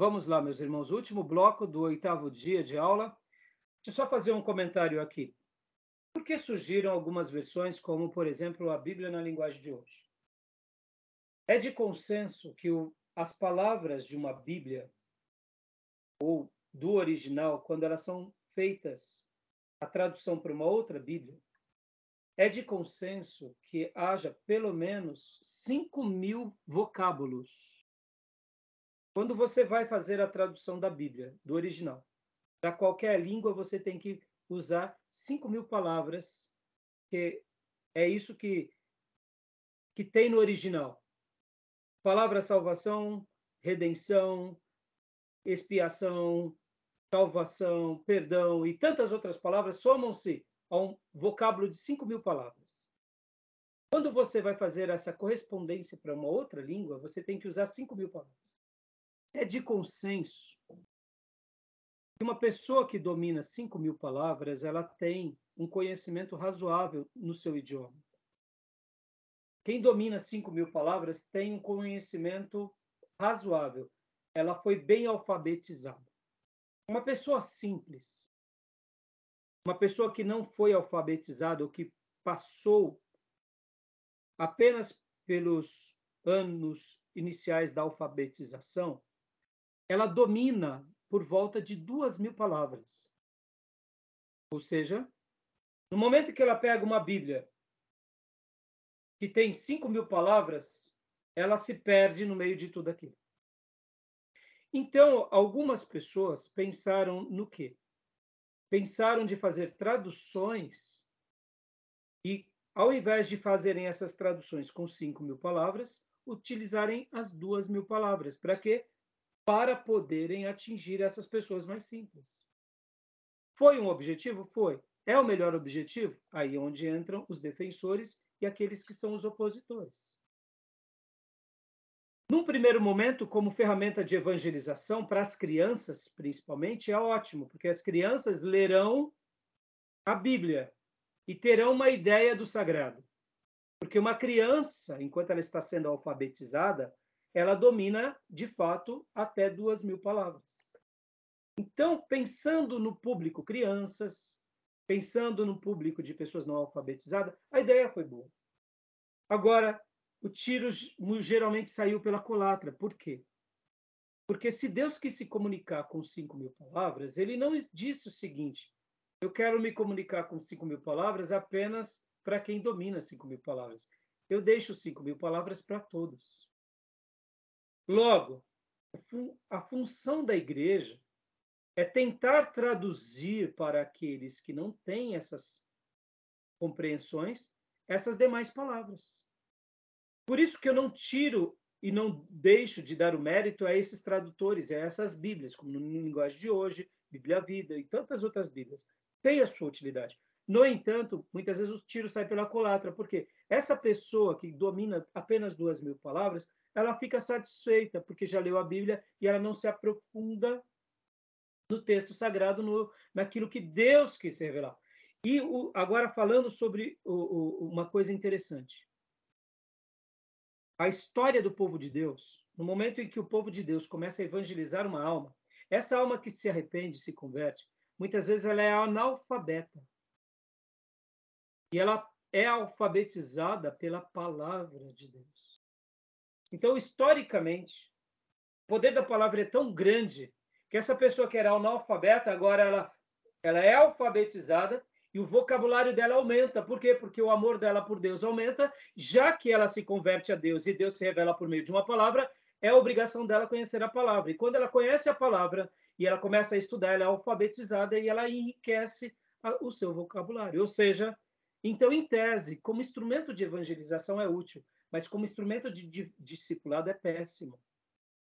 Vamos lá, meus irmãos, último bloco do oitavo dia de aula. Deixa eu só fazer um comentário aqui. Por que surgiram algumas versões, como, por exemplo, a Bíblia na linguagem de hoje? É de consenso que o, as palavras de uma Bíblia, ou do original, quando elas são feitas a tradução para uma outra Bíblia, é de consenso que haja pelo menos 5 mil vocábulos. Quando você vai fazer a tradução da Bíblia, do original, para qualquer língua, você tem que usar 5 mil palavras, que é isso que, que tem no original. Palavra salvação, redenção, expiação, salvação, perdão e tantas outras palavras somam-se a um vocábulo de 5 mil palavras. Quando você vai fazer essa correspondência para uma outra língua, você tem que usar 5 mil palavras. É de consenso que uma pessoa que domina 5 mil palavras, ela tem um conhecimento razoável no seu idioma. Quem domina 5 mil palavras tem um conhecimento razoável. Ela foi bem alfabetizada. Uma pessoa simples, uma pessoa que não foi alfabetizada ou que passou apenas pelos anos iniciais da alfabetização, ela domina por volta de duas mil palavras. Ou seja, no momento que ela pega uma Bíblia que tem cinco mil palavras, ela se perde no meio de tudo aquilo. Então, algumas pessoas pensaram no quê? pensaram de fazer traduções e, ao invés de fazerem essas traduções com 5 mil palavras, utilizarem as duas mil palavras. Para quê? Para poderem atingir essas pessoas mais simples. Foi um objetivo? Foi. É o melhor objetivo? Aí é onde entram os defensores e aqueles que são os opositores. Num primeiro momento, como ferramenta de evangelização para as crianças, principalmente, é ótimo, porque as crianças lerão a Bíblia e terão uma ideia do sagrado. Porque uma criança, enquanto ela está sendo alfabetizada, ela domina, de fato, até duas mil palavras. Então, pensando no público crianças, pensando no público de pessoas não alfabetizadas, a ideia foi boa. Agora, o tiro geralmente saiu pela culatra. Por quê? Porque se Deus quis se comunicar com cinco mil palavras, ele não disse o seguinte: eu quero me comunicar com cinco mil palavras apenas para quem domina cinco mil palavras. Eu deixo cinco mil palavras para todos. Logo, a função da igreja é tentar traduzir para aqueles que não têm essas compreensões essas demais palavras. Por isso que eu não tiro e não deixo de dar o mérito a esses tradutores, a essas Bíblias, como no linguagem de hoje, Bíblia Vida e tantas outras Bíblias. Tem a sua utilidade. No entanto, muitas vezes o tiro sai pela colatra, porque essa pessoa que domina apenas duas mil palavras, ela fica satisfeita, porque já leu a Bíblia e ela não se aprofunda no texto sagrado, no, naquilo que Deus quis revelar. E o, agora falando sobre o, o, uma coisa interessante a história do povo de Deus, no momento em que o povo de Deus começa a evangelizar uma alma, essa alma que se arrepende, se converte, muitas vezes ela é analfabeta. E ela é alfabetizada pela palavra de Deus. Então, historicamente, o poder da palavra é tão grande que essa pessoa que era analfabeta, agora ela, ela é alfabetizada e o vocabulário dela aumenta. Por quê? Porque o amor dela por Deus aumenta, já que ela se converte a Deus e Deus se revela por meio de uma palavra, é a obrigação dela conhecer a palavra. E quando ela conhece a palavra e ela começa a estudar, ela é alfabetizada e ela enriquece o seu vocabulário. Ou seja, então, em tese, como instrumento de evangelização é útil, mas como instrumento de, de discipulado é péssimo.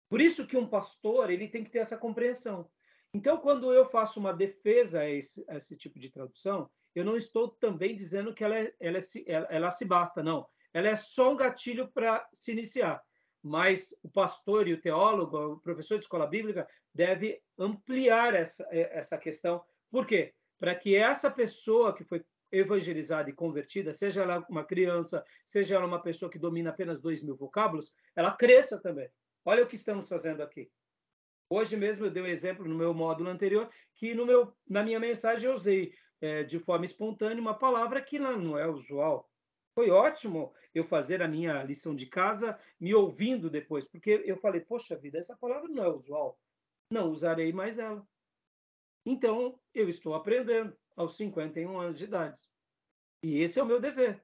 Por isso que um pastor ele tem que ter essa compreensão. Então, quando eu faço uma defesa a esse, a esse tipo de tradução, eu não estou também dizendo que ela, é, ela, é, ela, ela se basta, não. Ela é só um gatilho para se iniciar. Mas o pastor e o teólogo, o professor de escola bíblica, deve ampliar essa, essa questão. Por quê? Para que essa pessoa que foi evangelizada e convertida, seja ela uma criança, seja ela uma pessoa que domina apenas dois mil vocábulos, ela cresça também. Olha o que estamos fazendo aqui. Hoje mesmo eu dei um exemplo no meu módulo anterior, que no meu, na minha mensagem eu usei é, de forma espontânea uma palavra que não, é usual. Foi ótimo eu fazer a minha lição de casa me ouvindo depois, porque eu falei, poxa vida, essa palavra não é usual. Não usarei mais ela. Então, eu estou aprendendo aos 51 anos de idade. E esse é o meu dever: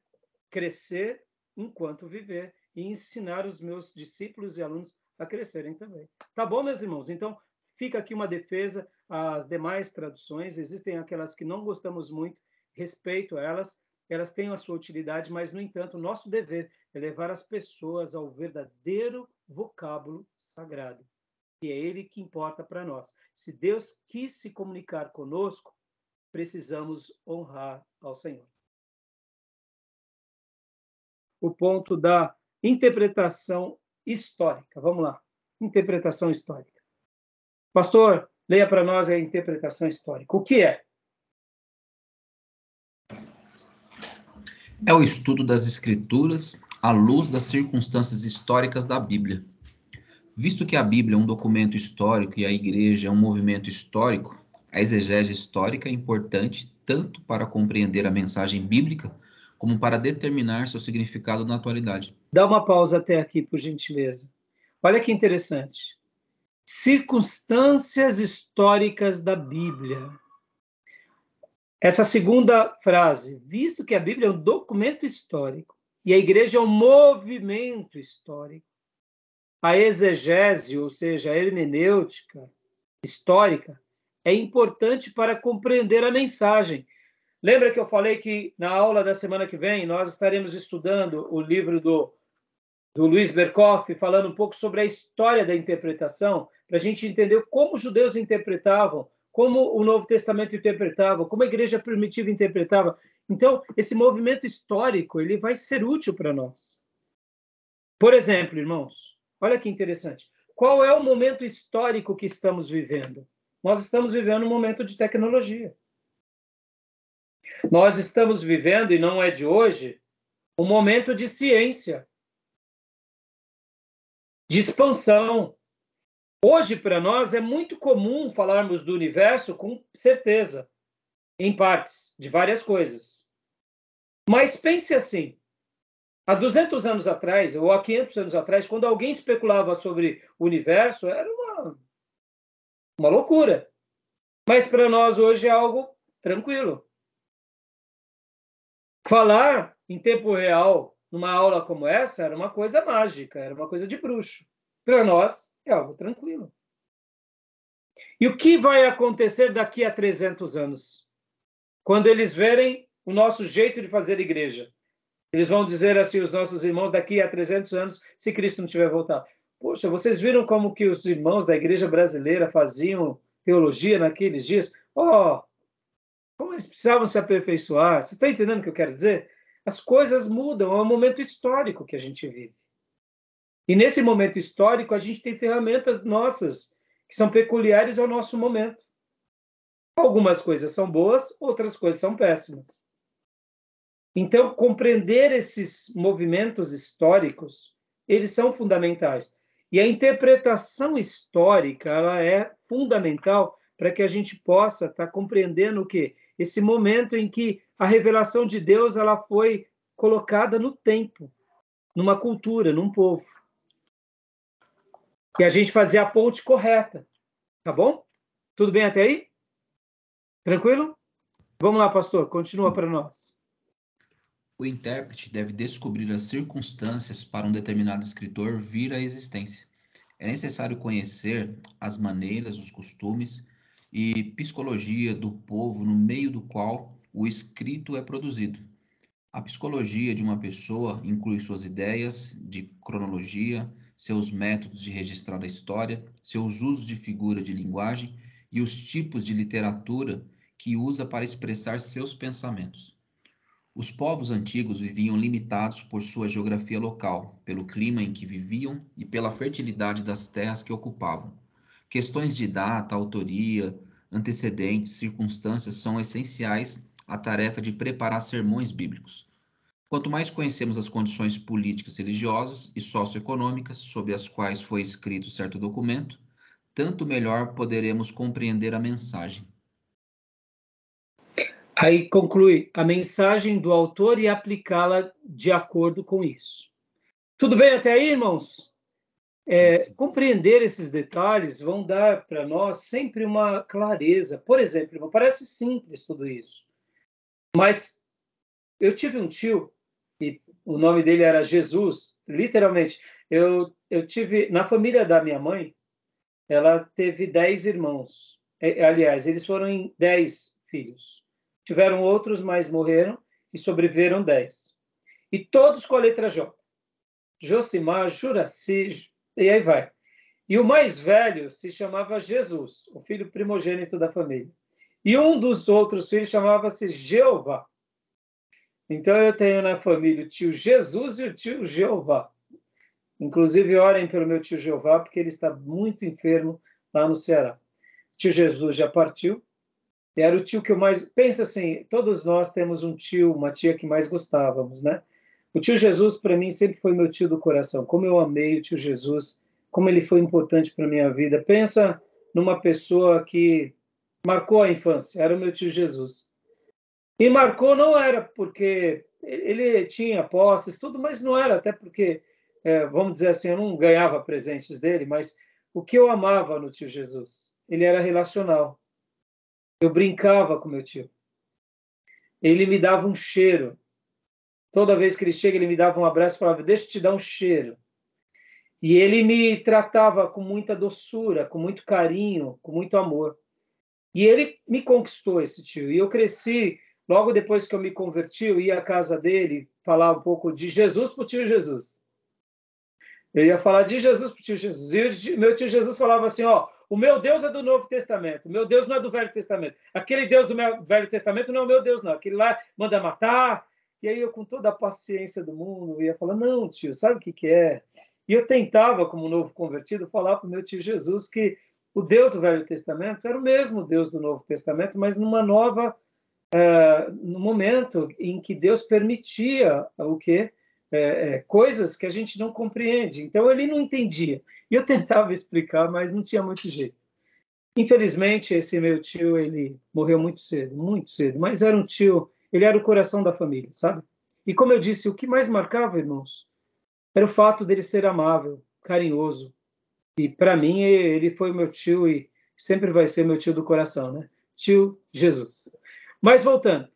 crescer enquanto viver e ensinar os meus discípulos e alunos a crescerem também. Tá bom, meus irmãos? Então, fica aqui uma defesa às demais traduções. Existem aquelas que não gostamos muito, respeito elas, elas têm a sua utilidade, mas, no entanto, nosso dever é levar as pessoas ao verdadeiro vocábulo sagrado, que é ele que importa para nós. Se Deus quis se comunicar conosco, precisamos honrar ao Senhor. O ponto da interpretação histórica. Vamos lá. Interpretação histórica. Pastor, leia para nós a interpretação histórica. O que é? É o estudo das Escrituras à luz das circunstâncias históricas da Bíblia. Visto que a Bíblia é um documento histórico e a Igreja é um movimento histórico, a exegese histórica é importante tanto para compreender a mensagem bíblica como para determinar seu significado na atualidade. Dá uma pausa até aqui, por gentileza. Olha que interessante. Circunstâncias históricas da Bíblia. Essa segunda frase, visto que a Bíblia é um documento histórico e a igreja é um movimento histórico, a exegese, ou seja, a hermenêutica histórica, é importante para compreender a mensagem Lembra que eu falei que na aula da semana que vem nós estaremos estudando o livro do, do Luiz Berkoff, falando um pouco sobre a história da interpretação, para a gente entender como os judeus interpretavam, como o Novo Testamento interpretava, como a igreja primitiva interpretava. Então, esse movimento histórico ele vai ser útil para nós. Por exemplo, irmãos, olha que interessante. Qual é o momento histórico que estamos vivendo? Nós estamos vivendo um momento de tecnologia. Nós estamos vivendo, e não é de hoje, um momento de ciência, de expansão. Hoje, para nós, é muito comum falarmos do universo com certeza, em partes, de várias coisas. Mas pense assim: há 200 anos atrás, ou há 500 anos atrás, quando alguém especulava sobre o universo, era uma, uma loucura. Mas para nós hoje é algo tranquilo. Falar em tempo real numa aula como essa era uma coisa mágica, era uma coisa de bruxo. Para nós, é algo tranquilo. E o que vai acontecer daqui a 300 anos? Quando eles verem o nosso jeito de fazer igreja. Eles vão dizer assim, os nossos irmãos, daqui a 300 anos, se Cristo não tiver voltado. Poxa, vocês viram como que os irmãos da igreja brasileira faziam teologia naqueles dias? Oh, como eles precisavam se aperfeiçoar. Você está entendendo o que eu quero dizer? As coisas mudam, é um momento histórico que a gente vive. E nesse momento histórico, a gente tem ferramentas nossas que são peculiares ao nosso momento. Algumas coisas são boas, outras coisas são péssimas. Então, compreender esses movimentos históricos, eles são fundamentais. E a interpretação histórica, ela é fundamental para que a gente possa estar tá compreendendo o quê? esse momento em que a revelação de Deus ela foi colocada no tempo, numa cultura, num povo. E a gente fazia a ponte correta. Tá bom? Tudo bem até aí? Tranquilo? Vamos lá, pastor, continua para nós. O intérprete deve descobrir as circunstâncias para um determinado escritor vir à existência. É necessário conhecer as maneiras, os costumes e psicologia do povo no meio do qual o escrito é produzido. A psicologia de uma pessoa inclui suas ideias de cronologia, seus métodos de registrar a história, seus usos de figura de linguagem e os tipos de literatura que usa para expressar seus pensamentos. Os povos antigos viviam limitados por sua geografia local, pelo clima em que viviam e pela fertilidade das terras que ocupavam. Questões de data, autoria, antecedentes, circunstâncias são essenciais à tarefa de preparar sermões bíblicos. Quanto mais conhecemos as condições políticas, religiosas e socioeconômicas sob as quais foi escrito certo documento, tanto melhor poderemos compreender a mensagem. Aí conclui a mensagem do autor e aplicá-la de acordo com isso. Tudo bem até aí, irmãos? É, compreender esses detalhes vão dar para nós sempre uma clareza. Por exemplo, parece simples tudo isso, mas eu tive um tio e o nome dele era Jesus, literalmente. Eu, eu tive na família da minha mãe, ela teve dez irmãos. É, aliás, eles foram em dez filhos. Tiveram outros, mas morreram e sobreviveram dez. E todos com a letra J. Josimar, Juraci, e aí vai. E o mais velho se chamava Jesus, o filho primogênito da família. E um dos outros filhos chamava-se Jeová. Então eu tenho na família o tio Jesus e o tio Jeová. Inclusive, orem pelo meu tio Jeová, porque ele está muito enfermo lá no Ceará. O tio Jesus já partiu. Era o tio que eu mais. Pensa assim: todos nós temos um tio, uma tia que mais gostávamos, né? O tio Jesus, para mim, sempre foi meu tio do coração. Como eu amei o tio Jesus, como ele foi importante para minha vida. Pensa numa pessoa que marcou a infância, era o meu tio Jesus. E marcou não era porque ele tinha posses, tudo, mas não era até porque, é, vamos dizer assim, eu não ganhava presentes dele, mas o que eu amava no tio Jesus? Ele era relacional. Eu brincava com meu tio. Ele me dava um cheiro. Toda vez que ele chega, ele me dava um abraço e falava: Deixa eu te dar um cheiro. E ele me tratava com muita doçura, com muito carinho, com muito amor. E ele me conquistou, esse tio. E eu cresci, logo depois que eu me converti, eu ia à casa dele falar um pouco de Jesus para o tio Jesus. Eu ia falar de Jesus para o tio Jesus. E meu tio Jesus falava assim: Ó, o meu Deus é do Novo Testamento, o meu Deus não é do Velho Testamento. Aquele Deus do Velho Testamento não é o meu Deus, não. Aquele lá manda matar, e aí eu, com toda a paciência do mundo, ia falar: não, tio, sabe o que, que é? E eu tentava, como novo convertido, falar para o meu tio Jesus que o Deus do Velho Testamento era o mesmo Deus do Novo Testamento, mas numa nova. Uh, no momento em que Deus permitia o quê? É, é, coisas que a gente não compreende. Então ele não entendia. E eu tentava explicar, mas não tinha muito jeito. Infelizmente, esse meu tio ele morreu muito cedo, muito cedo. Mas era um tio ele era o coração da família, sabe? E como eu disse, o que mais marcava, irmãos, era o fato dele ser amável, carinhoso. E para mim, ele foi meu tio e sempre vai ser meu tio do coração, né? Tio Jesus. Mas voltando,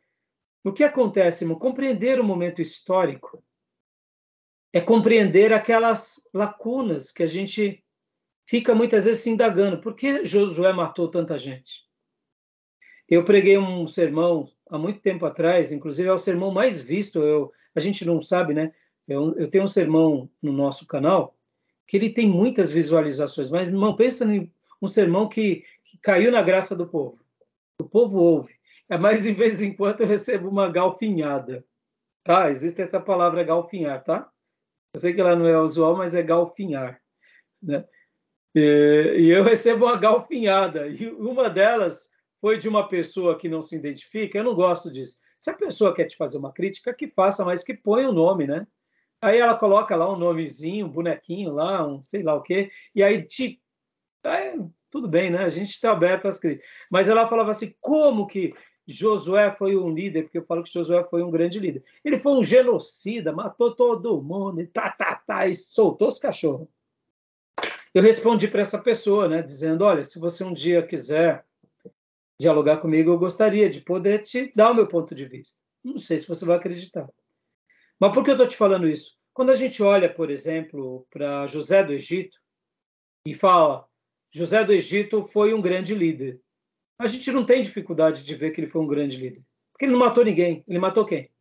o que acontece, irmão? Compreender o momento histórico é compreender aquelas lacunas que a gente fica muitas vezes se indagando. Por que Josué matou tanta gente? Eu preguei um sermão há muito tempo atrás, inclusive é o sermão mais visto. Eu, a gente não sabe, né? Eu, eu tenho um sermão no nosso canal que ele tem muitas visualizações, mas não pensa em um sermão que, que caiu na graça do povo. O povo ouve. É mais de vez em quando eu recebo uma galfinhada. Tá? Existe essa palavra galfinhar, tá? Eu sei que ela não é usual, mas é galfinhar, né? E, e eu recebo uma galfinhada e uma delas foi de uma pessoa que não se identifica, eu não gosto disso. Se a pessoa quer te fazer uma crítica, que faça, mas que ponha o nome, né? Aí ela coloca lá um nomezinho, um bonequinho lá, um sei lá o quê, e aí te. Tudo bem, né? A gente está aberto às críticas. Mas ela falava assim: como que Josué foi um líder? Porque eu falo que Josué foi um grande líder. Ele foi um genocida, matou todo mundo, e tá, tá, tá, e soltou os cachorros. Eu respondi para essa pessoa, né? Dizendo: olha, se você um dia quiser dialogar comigo, eu gostaria de poder te dar o meu ponto de vista. Não sei se você vai acreditar. Mas por que eu estou te falando isso? Quando a gente olha, por exemplo, para José do Egito e fala, José do Egito foi um grande líder. A gente não tem dificuldade de ver que ele foi um grande líder. Porque ele não matou ninguém. Ele matou quem?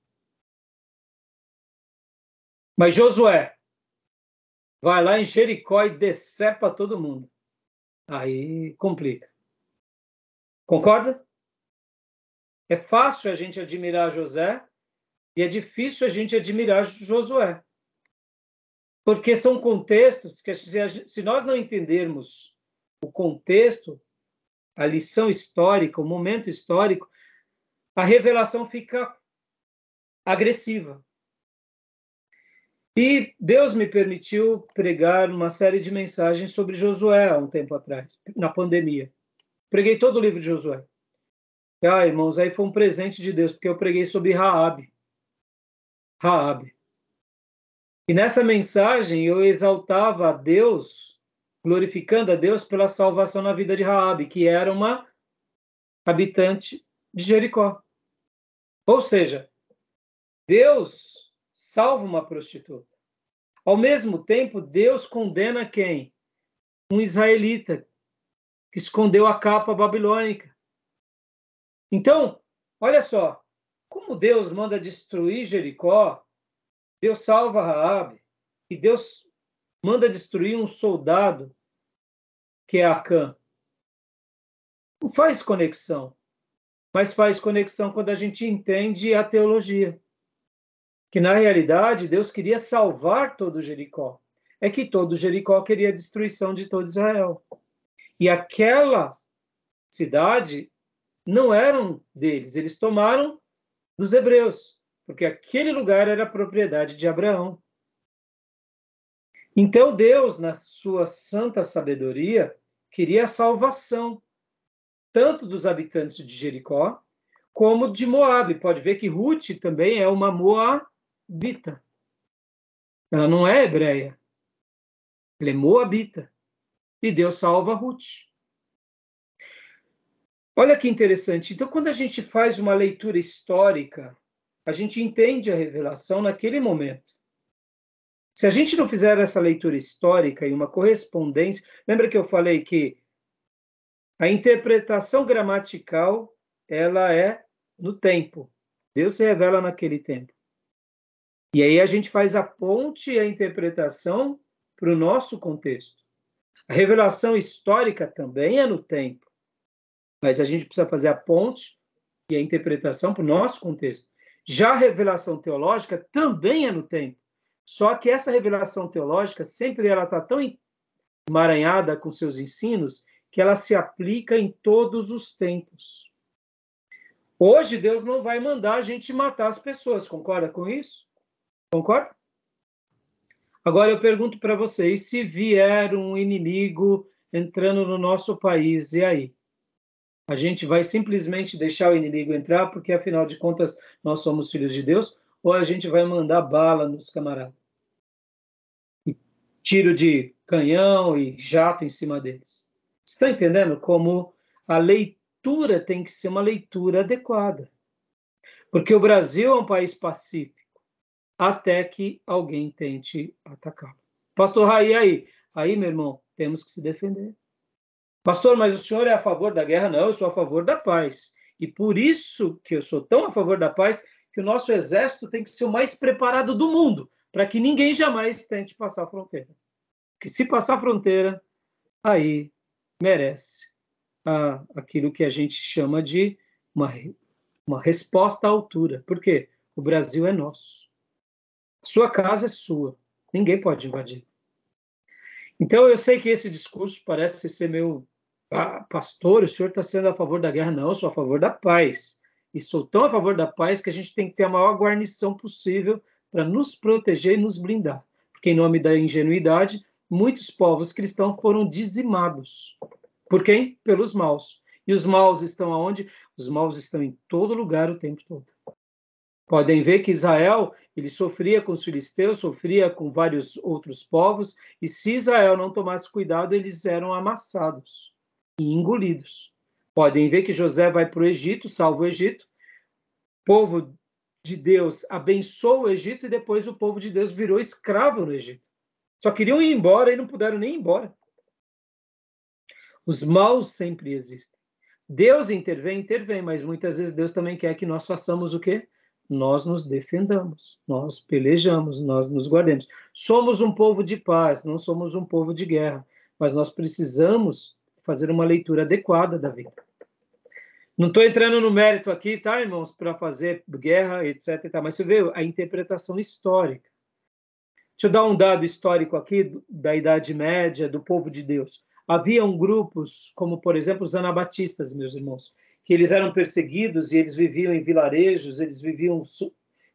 Mas Josué vai lá em Jericó e decepa todo mundo. Aí complica. Concorda? É fácil a gente admirar José e é difícil a gente admirar Josué. Porque são contextos que, se nós não entendermos o contexto, a lição histórica, o momento histórico, a revelação fica agressiva. E Deus me permitiu pregar uma série de mensagens sobre Josué há um tempo atrás, na pandemia. Preguei todo o livro de Josué. Ah, irmãos, aí foi um presente de Deus, porque eu preguei sobre Raabe. Raabe. E nessa mensagem eu exaltava a Deus, glorificando a Deus pela salvação na vida de Raabe, que era uma habitante de Jericó. Ou seja, Deus salva uma prostituta. Ao mesmo tempo, Deus condena quem? Um israelita que escondeu a capa babilônica. Então, olha só, como Deus manda destruir Jericó, Deus salva Raabe e Deus manda destruir um soldado que é Acã. Não faz conexão, mas faz conexão quando a gente entende a teologia. Que na realidade Deus queria salvar todo Jericó. É que todo Jericó queria a destruição de todo Israel. E aquela cidade não eram deles, eles tomaram dos hebreus porque aquele lugar era propriedade de Abraão. Então Deus, na sua santa sabedoria, queria a salvação tanto dos habitantes de Jericó como de Moabe. Pode ver que Ruth também é uma moabita. Ela não é hebreia. Ela é moabita. E Deus salva Ruth. Olha que interessante. Então, quando a gente faz uma leitura histórica a gente entende a revelação naquele momento. Se a gente não fizer essa leitura histórica e uma correspondência, lembra que eu falei que a interpretação gramatical ela é no tempo. Deus se revela naquele tempo. E aí a gente faz a ponte e a interpretação para o nosso contexto. A revelação histórica também é no tempo, mas a gente precisa fazer a ponte e a interpretação para o nosso contexto. Já a revelação teológica também é no tempo. Só que essa revelação teológica sempre ela está tão emaranhada com seus ensinos que ela se aplica em todos os tempos. Hoje Deus não vai mandar a gente matar as pessoas, concorda com isso? Concorda? Agora eu pergunto para vocês, se vier um inimigo entrando no nosso país, e aí? A gente vai simplesmente deixar o inimigo entrar, porque afinal de contas nós somos filhos de Deus, ou a gente vai mandar bala nos camaradas? E tiro de canhão e jato em cima deles. Estão entendendo como a leitura tem que ser uma leitura adequada? Porque o Brasil é um país pacífico, até que alguém tente atacá-lo. Pastor Raí, aí? Aí, meu irmão, temos que se defender. Pastor, mas o senhor é a favor da guerra? Não, eu sou a favor da paz. E por isso que eu sou tão a favor da paz que o nosso exército tem que ser o mais preparado do mundo, para que ninguém jamais tente passar a fronteira. Porque se passar a fronteira, aí merece ah, aquilo que a gente chama de uma, uma resposta à altura. Por quê? O Brasil é nosso. Sua casa é sua. Ninguém pode invadir. Então, eu sei que esse discurso parece ser meio ah, pastor, o senhor está sendo a favor da guerra? Não, eu sou a favor da paz. E sou tão a favor da paz que a gente tem que ter a maior guarnição possível para nos proteger e nos blindar. Porque, em nome da ingenuidade, muitos povos cristãos foram dizimados. Por quem? Pelos maus. E os maus estão aonde? Os maus estão em todo lugar o tempo todo. Podem ver que Israel ele sofria com os filisteus, sofria com vários outros povos, e se Israel não tomasse cuidado, eles eram amassados e engolidos. Podem ver que José vai para o Egito, salva o Egito, o povo de Deus abençoa o Egito e depois o povo de Deus virou escravo no Egito. Só queriam ir embora e não puderam nem ir embora. Os maus sempre existem. Deus intervém, intervém, mas muitas vezes Deus também quer que nós façamos o quê? Nós nos defendamos, nós pelejamos, nós nos guardemos. Somos um povo de paz, não somos um povo de guerra, mas nós precisamos fazer uma leitura adequada da vida. Não estou entrando no mérito aqui, tá, irmãos, para fazer guerra, etc. Mas você vê a interpretação histórica. Deixa eu dar um dado histórico aqui da Idade Média, do povo de Deus. Haviam grupos, como por exemplo os anabatistas, meus irmãos, que eles eram perseguidos e eles viviam em vilarejos, eles viviam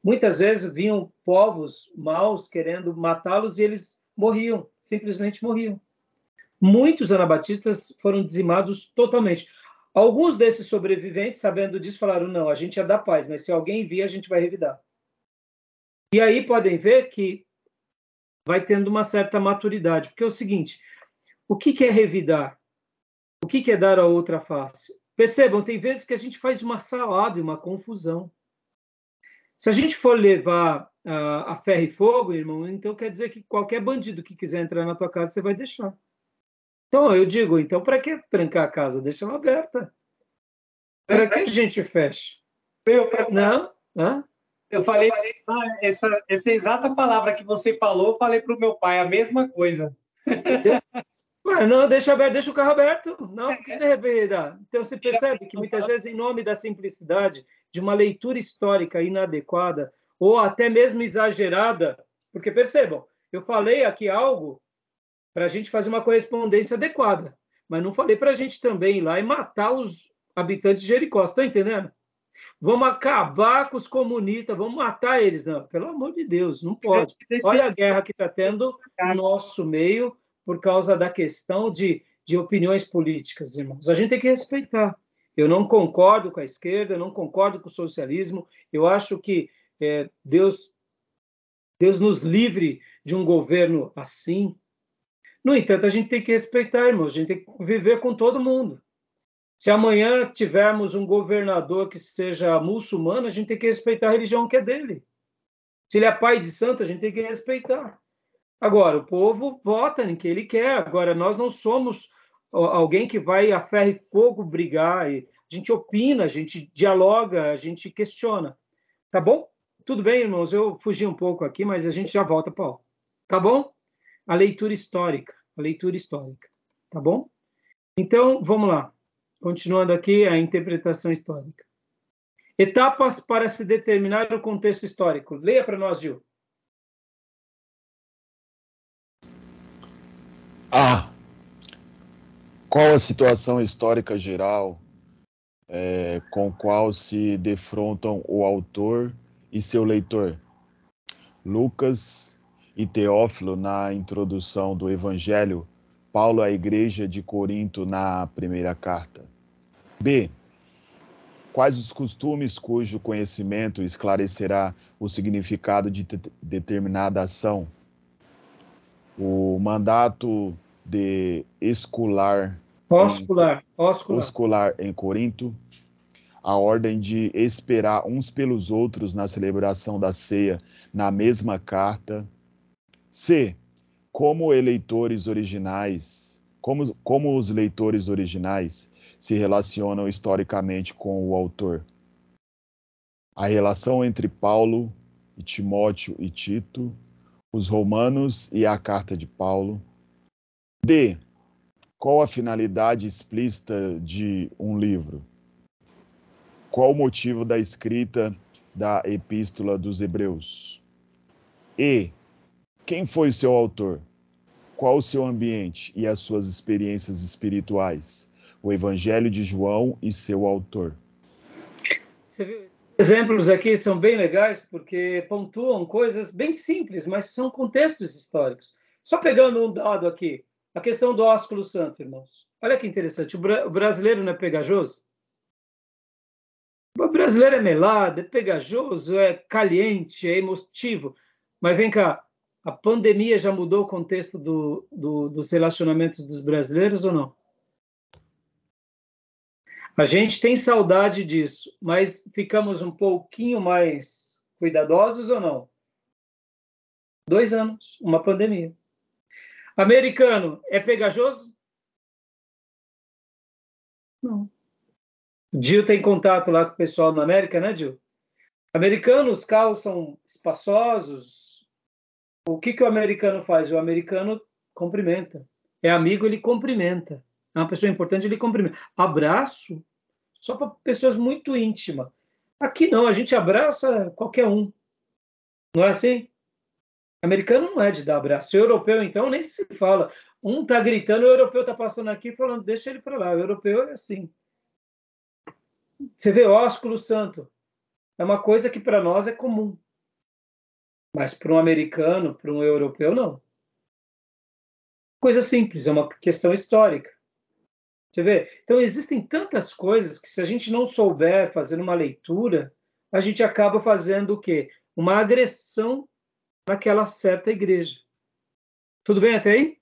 muitas vezes vinham povos maus querendo matá-los e eles morriam, simplesmente morriam. Muitos anabatistas foram dizimados totalmente. Alguns desses sobreviventes, sabendo disso, falaram: não, a gente é da paz, mas se alguém vir, a gente vai revidar. E aí podem ver que vai tendo uma certa maturidade, porque é o seguinte: o que, é revidar? O que, é dar a outra face? Percebam, tem vezes que a gente faz uma salada e uma confusão. Se a gente for levar uh, a ferro e fogo, irmão, então quer dizer que qualquer bandido que quiser entrar na tua casa, você vai deixar. Então, eu digo, então, para que trancar a casa? Deixa ela aberta. Para que a gente fecha? Meu, não? Hã? Eu falei essa, essa, essa exata palavra que você falou, eu falei para o meu pai a mesma coisa. Ué, não, deixa aberto, deixa o carro aberto. Não, porque você revira. Então você percebe que muitas vezes, em nome da simplicidade, de uma leitura histórica inadequada, ou até mesmo exagerada, porque percebam, eu falei aqui algo para a gente fazer uma correspondência adequada, mas não falei para a gente também ir lá e matar os habitantes de Jericó, estão entendendo? Vamos acabar com os comunistas, vamos matar eles. Não, pelo amor de Deus, não pode. Olha a guerra que está tendo no nosso meio por causa da questão de, de opiniões políticas, irmãos. A gente tem que respeitar. Eu não concordo com a esquerda, eu não concordo com o socialismo. Eu acho que é, Deus, Deus nos livre de um governo assim. No entanto, a gente tem que respeitar, irmãos. A gente tem que viver com todo mundo. Se amanhã tivermos um governador que seja muçulmano, a gente tem que respeitar a religião que é dele. Se ele é pai de santo, a gente tem que respeitar. Agora, o povo vota em quem ele quer. Agora, nós não somos alguém que vai a ferro e fogo brigar. A gente opina, a gente dialoga, a gente questiona. Tá bom? Tudo bem, irmãos? Eu fugi um pouco aqui, mas a gente já volta, Paulo. Tá bom? A leitura histórica. A leitura histórica. Tá bom? Então, vamos lá. Continuando aqui a interpretação histórica. Etapas para se determinar o contexto histórico. Leia para nós, Gil. Ah, qual a situação histórica geral é, com qual se defrontam o autor e seu leitor? Lucas e Teófilo na introdução do Evangelho, Paulo à igreja de Corinto na primeira carta. B. Quais os costumes cujo conhecimento esclarecerá o significado de determinada ação? O mandato de escular oscular, oscular. oscular em Corinto, a ordem de esperar uns pelos outros na celebração da ceia na mesma carta. C. Como eleitores originais, como, como os leitores originais se relacionam historicamente com o autor. A relação entre Paulo e Timóteo e Tito, os romanos e a carta de Paulo D. Qual a finalidade explícita de um livro? Qual o motivo da escrita da Epístola dos Hebreus? E. Quem foi seu autor? Qual o seu ambiente e as suas experiências espirituais? O Evangelho de João e seu autor. Você viu? Exemplos aqui são bem legais porque pontuam coisas bem simples, mas são contextos históricos. Só pegando um dado aqui, a questão do ósculo santo, irmãos. Olha que interessante. O, o brasileiro não é pegajoso? O brasileiro é melado, é pegajoso, é caliente, é emotivo. Mas vem cá, a pandemia já mudou o contexto do, do, dos relacionamentos dos brasileiros ou não? A gente tem saudade disso, mas ficamos um pouquinho mais cuidadosos ou não? Dois anos, uma pandemia. Americano é pegajoso? Não. Gil tem contato lá com o pessoal na América, né, Gil? Americanos, carros são espaçosos. O que, que o americano faz? O americano cumprimenta. É amigo, ele cumprimenta. É uma pessoa importante, ele cumprimenta. Abraço só para pessoas muito íntimas. Aqui não, a gente abraça qualquer um. Não é assim? Americano não é de dar abraço. O europeu, então, nem se fala. Um tá gritando, o europeu tá passando aqui falando, deixa ele para lá. O europeu é assim. Você vê ósculo santo. É uma coisa que para nós é comum. Mas para um americano, para um europeu, não. Coisa simples, é uma questão histórica. Você vê? Então, existem tantas coisas que, se a gente não souber fazer uma leitura, a gente acaba fazendo o quê? Uma agressão naquela certa igreja. Tudo bem até aí?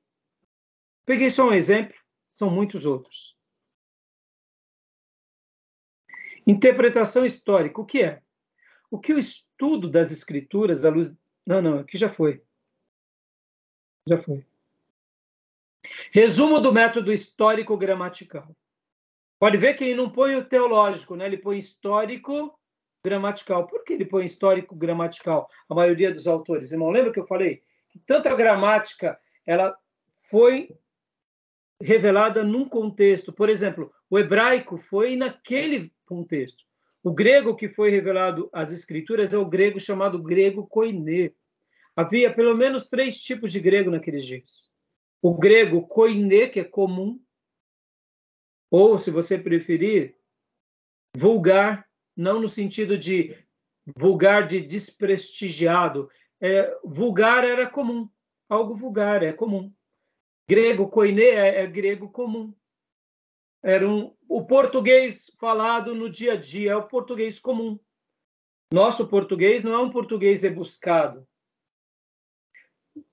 Peguei só um exemplo, são muitos outros. Interpretação histórica, o que é? O que o estudo das escrituras à luz. Não, não, aqui já foi. Já foi. Resumo do método histórico gramatical. Pode ver que ele não põe o teológico, né? ele põe histórico gramatical. Por que ele põe histórico gramatical? A maioria dos autores. Irmão, lembra que eu falei que tanta gramática ela foi revelada num contexto. Por exemplo, o hebraico foi naquele contexto. O grego que foi revelado às escrituras é o grego chamado grego koiné. Havia pelo menos três tipos de grego naqueles dias o grego koine, que é comum, ou, se você preferir, vulgar, não no sentido de vulgar de desprestigiado. É, vulgar era comum, algo vulgar é comum. Grego koine é, é grego comum. Era um, o português falado no dia a dia, é o português comum. Nosso português não é um português rebuscado,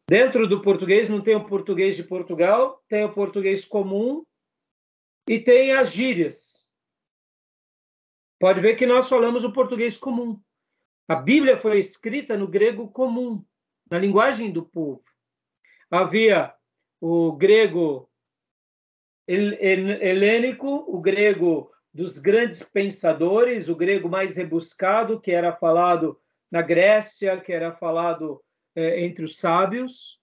Dentro do português não tem o português de Portugal, tem o português comum e tem as gírias. Pode ver que nós falamos o português comum. A Bíblia foi escrita no grego comum, na linguagem do povo. Havia o grego helênico, o grego dos grandes pensadores, o grego mais rebuscado, que era falado na Grécia, que era falado é, entre os sábios,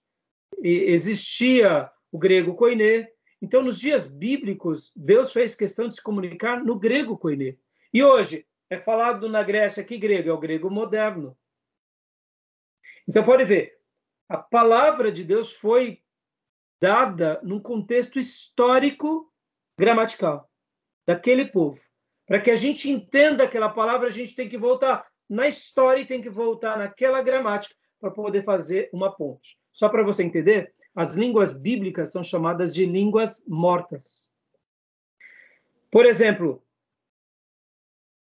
existia o grego koiné. Então, nos dias bíblicos, Deus fez questão de se comunicar no grego koiné. E hoje, é falado na Grécia que grego? É o grego moderno. Então, pode ver, a palavra de Deus foi dada num contexto histórico gramatical daquele povo. Para que a gente entenda aquela palavra, a gente tem que voltar na história e tem que voltar naquela gramática para poder fazer uma ponte. Só para você entender, as línguas bíblicas são chamadas de línguas mortas. Por exemplo,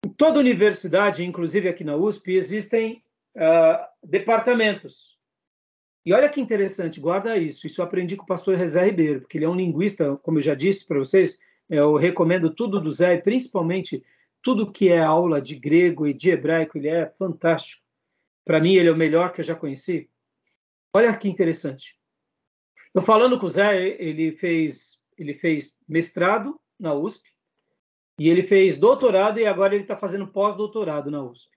em toda universidade, inclusive aqui na USP, existem uh, departamentos. E olha que interessante, guarda isso. Isso eu aprendi com o pastor Rezé Ribeiro, porque ele é um linguista, como eu já disse para vocês, eu recomendo tudo do Zé, principalmente tudo que é aula de grego e de hebraico, ele é fantástico. Para mim, ele é o melhor que eu já conheci. Olha que interessante. Eu falando com o Zé, ele fez, ele fez mestrado na USP e ele fez doutorado e agora ele está fazendo pós-doutorado na USP.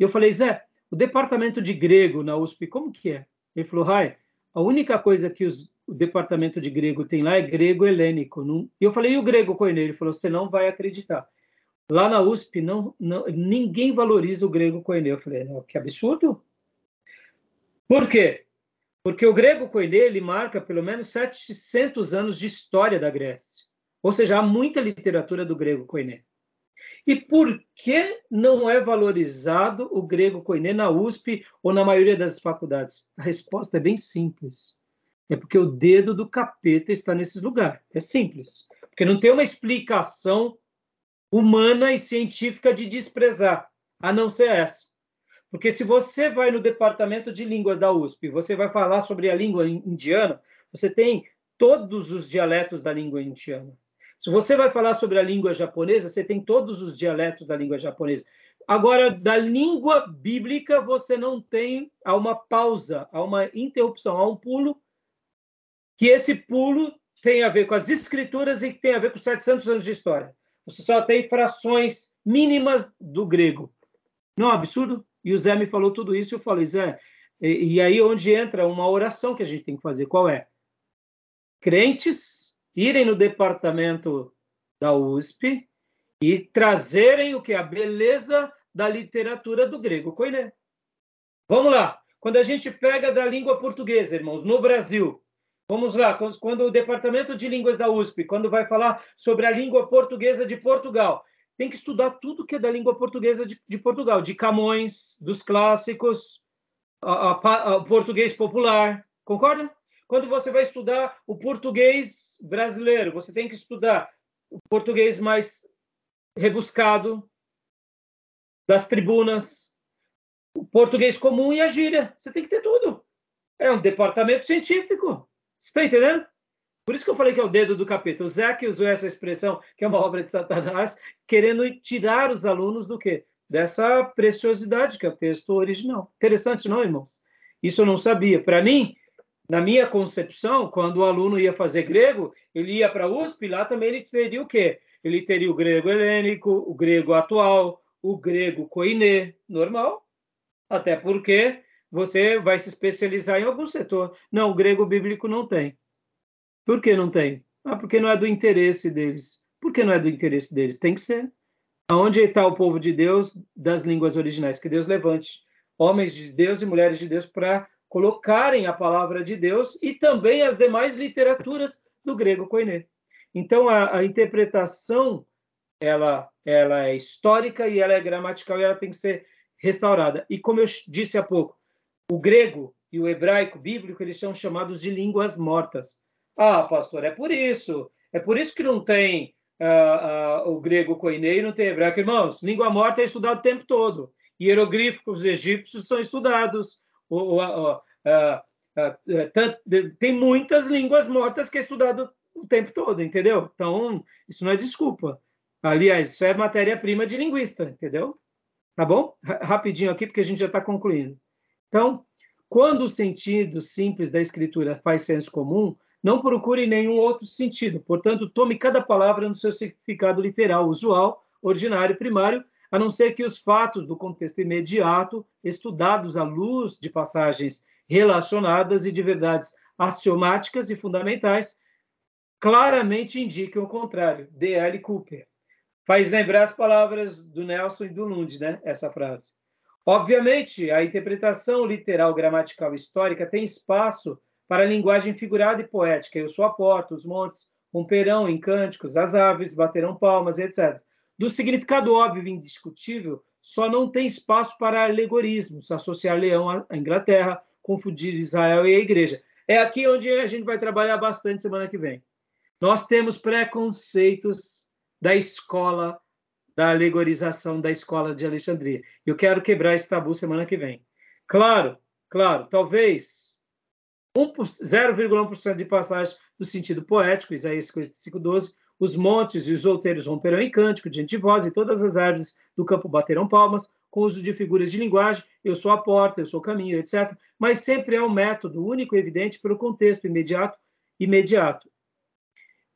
E eu falei, Zé, o departamento de grego na USP, como que é? Ele falou, Rai, a única coisa que os, o departamento de grego tem lá é grego helênico. Não... E eu falei, e o grego koiné? Ele falou, você não vai acreditar. Lá na USP, não, não, ninguém valoriza o grego koiné. Eu falei, que absurdo. Por quê? Porque o grego koiné ele marca pelo menos 700 anos de história da Grécia. Ou seja, há muita literatura do grego koiné. E por que não é valorizado o grego koiné na USP ou na maioria das faculdades? A resposta é bem simples. É porque o dedo do capeta está nesses lugares. É simples. Porque não tem uma explicação humana e científica de desprezar, a não ser essa. Porque se você vai no departamento de língua da USP, você vai falar sobre a língua indiana, você tem todos os dialetos da língua indiana. Se você vai falar sobre a língua japonesa, você tem todos os dialetos da língua japonesa. Agora, da língua bíblica, você não tem há uma pausa, há uma interrupção, há um pulo, que esse pulo tem a ver com as escrituras e tem a ver com 700 anos de história você só tem frações mínimas do grego. Não é um absurdo? E o Zé me falou tudo isso eu falei, Zé, e aí onde entra uma oração que a gente tem que fazer, qual é? Crentes irem no departamento da USP e trazerem o que? A beleza da literatura do grego koiné. Vamos lá. Quando a gente pega da língua portuguesa, irmãos, no Brasil, Vamos lá, quando o Departamento de Línguas da USP, quando vai falar sobre a língua portuguesa de Portugal, tem que estudar tudo que é da língua portuguesa de, de Portugal, de Camões, dos clássicos, o português popular, concorda? Quando você vai estudar o português brasileiro, você tem que estudar o português mais rebuscado das tribunas, o português comum e a gíria. Você tem que ter tudo. É um departamento científico. Você está entendendo? Por isso que eu falei que é o dedo do capeta. O Zé que usou essa expressão, que é uma obra de Satanás, querendo tirar os alunos do quê? Dessa preciosidade que é o texto original. Interessante, não, irmãos? Isso eu não sabia. Para mim, na minha concepção, quando o aluno ia fazer grego, ele ia para a USP, lá também ele teria o quê? Ele teria o grego helênico, o grego atual, o grego koiné, normal. Até porque você vai se especializar em algum setor. Não, o grego bíblico não tem. Por que não tem? Ah, porque não é do interesse deles. Por que não é do interesse deles? Tem que ser. Aonde está o povo de Deus das línguas originais? Que Deus levante homens de Deus e mulheres de Deus para colocarem a palavra de Deus e também as demais literaturas do grego koiné. Então, a, a, interpretação ela, ela é histórica e ela é gramatical e ela tem que ser restaurada. E como eu disse há pouco, o grego e o hebraico bíblico eles são chamados de línguas mortas. Ah, pastor, é por isso. É por isso que não tem uh, uh, o grego koiné e não tem hebraico. Irmãos, língua morta é estudado o tempo todo. Hieroglíficos egípcios são estudados. O, o, uh, tem muitas línguas mortas que é estudado o tempo todo, entendeu? Então, isso não é desculpa. Aliás, isso é matéria-prima de linguista, entendeu? Tá bom? Rapidinho aqui, porque a gente já está concluindo. Então, quando o sentido simples da escritura faz senso comum, não procure nenhum outro sentido. Portanto, tome cada palavra no seu significado literal, usual, ordinário, primário, a não ser que os fatos do contexto imediato, estudados à luz de passagens relacionadas e de verdades axiomáticas e fundamentais, claramente indiquem o contrário. D.L. Cooper. Faz lembrar as palavras do Nelson e do Lund, né? Essa frase. Obviamente, a interpretação literal, gramatical histórica tem espaço para a linguagem figurada e poética. Eu sou a porta, os montes romperão em cânticos, as aves baterão palmas, etc. Do significado óbvio e indiscutível, só não tem espaço para alegorismos, associar leão à Inglaterra, confundir Israel e a igreja. É aqui onde a gente vai trabalhar bastante semana que vem. Nós temos preconceitos da escola da alegorização da escola de Alexandria. Eu quero quebrar esse tabu semana que vem. Claro, claro, talvez 0,1% de passagens do sentido poético, Isaías 55:12, os montes e os outeiros romperão em cântico diante de vós, e todas as árvores do campo baterão palmas, com uso de figuras de linguagem, eu sou a porta, eu sou o caminho, etc. Mas sempre é um método único e evidente pelo contexto imediato, imediato,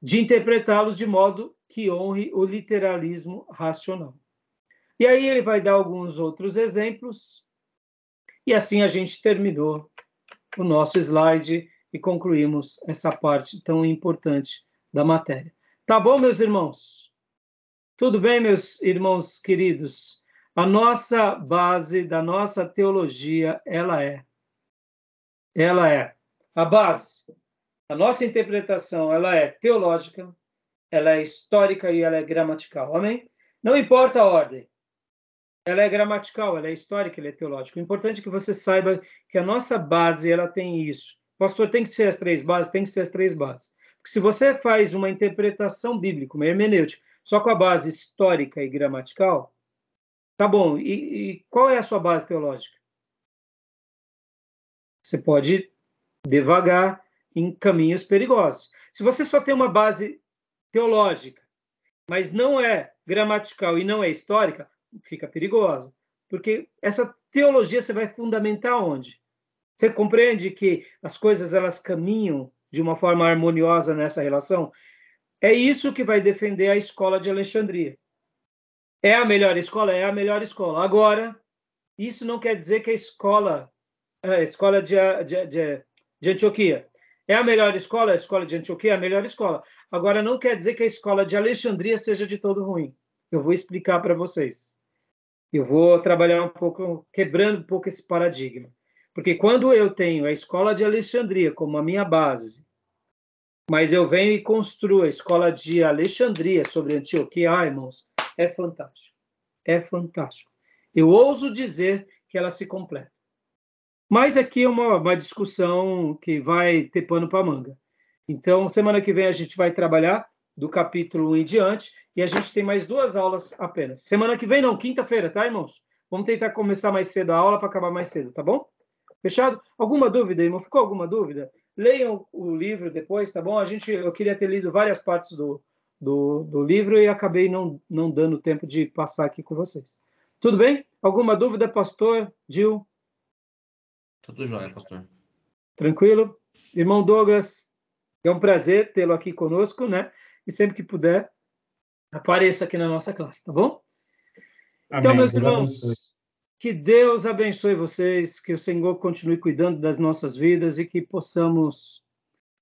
de interpretá-los de modo que honre o literalismo racional. E aí ele vai dar alguns outros exemplos, e assim a gente terminou o nosso slide e concluímos essa parte tão importante da matéria. Tá bom, meus irmãos? Tudo bem, meus irmãos queridos? A nossa base da nossa teologia, ela é ela é a base. A nossa interpretação, ela é teológica, ela é histórica e ela é gramatical. Amém? Não importa a ordem ela é gramatical, ela é histórica, ela é teológica. O importante é que você saiba que a nossa base ela tem isso. Pastor, tem que ser as três bases? Tem que ser as três bases. Se você faz uma interpretação bíblica, uma hermenêutica, só com a base histórica e gramatical, tá bom. E, e qual é a sua base teológica? Você pode devagar em caminhos perigosos. Se você só tem uma base teológica, mas não é gramatical e não é histórica, fica perigosa. Porque essa teologia você vai fundamentar onde? Você compreende que as coisas elas caminham de uma forma harmoniosa nessa relação? É isso que vai defender a escola de Alexandria. É a melhor escola? É a melhor escola. Agora, isso não quer dizer que a escola, a escola de, de, de, de Antioquia é a melhor escola, a escola de Antioquia é a melhor escola. Agora, não quer dizer que a escola de Alexandria seja de todo ruim. Eu vou explicar para vocês eu vou trabalhar um pouco, quebrando um pouco esse paradigma. Porque quando eu tenho a escola de Alexandria como a minha base, mas eu venho e construo a escola de Alexandria sobre Antioquia, ah, irmãos, é fantástico. É fantástico. Eu ouso dizer que ela se completa. Mas aqui é uma, uma discussão que vai ter pano para manga. Então, semana que vem a gente vai trabalhar do capítulo 1 em diante e a gente tem mais duas aulas apenas. Semana que vem não, quinta-feira, tá, irmãos? Vamos tentar começar mais cedo a aula para acabar mais cedo, tá bom? Fechado? Alguma dúvida, irmão? Ficou alguma dúvida? Leiam o livro depois, tá bom? A gente, eu queria ter lido várias partes do, do, do livro e acabei não, não dando tempo de passar aqui com vocês. Tudo bem? Alguma dúvida, pastor Gil? Tudo jóia, pastor. Tranquilo? Irmão Douglas, é um prazer tê-lo aqui conosco, né? E sempre que puder, apareça aqui na nossa classe, tá bom? Amém. Então, meus irmãos, que Deus abençoe vocês, que o Senhor continue cuidando das nossas vidas e que possamos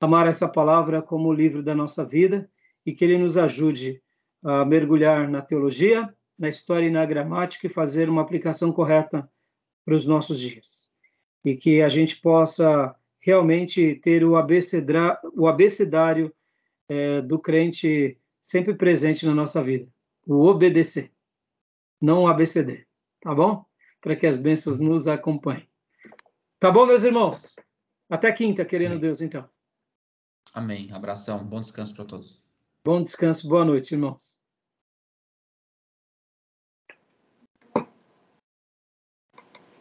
amar essa palavra como o livro da nossa vida e que Ele nos ajude a mergulhar na teologia, na história e na gramática e fazer uma aplicação correta para os nossos dias. E que a gente possa realmente ter o, o abecedário é, do crente sempre presente na nossa vida, o obedecer, não o ABCD, tá bom? Para que as bênçãos nos acompanhem. Tá bom, meus irmãos? Até quinta, querendo Amém. Deus, então. Amém. Abração. Bom descanso para todos. Bom descanso. Boa noite, irmãos.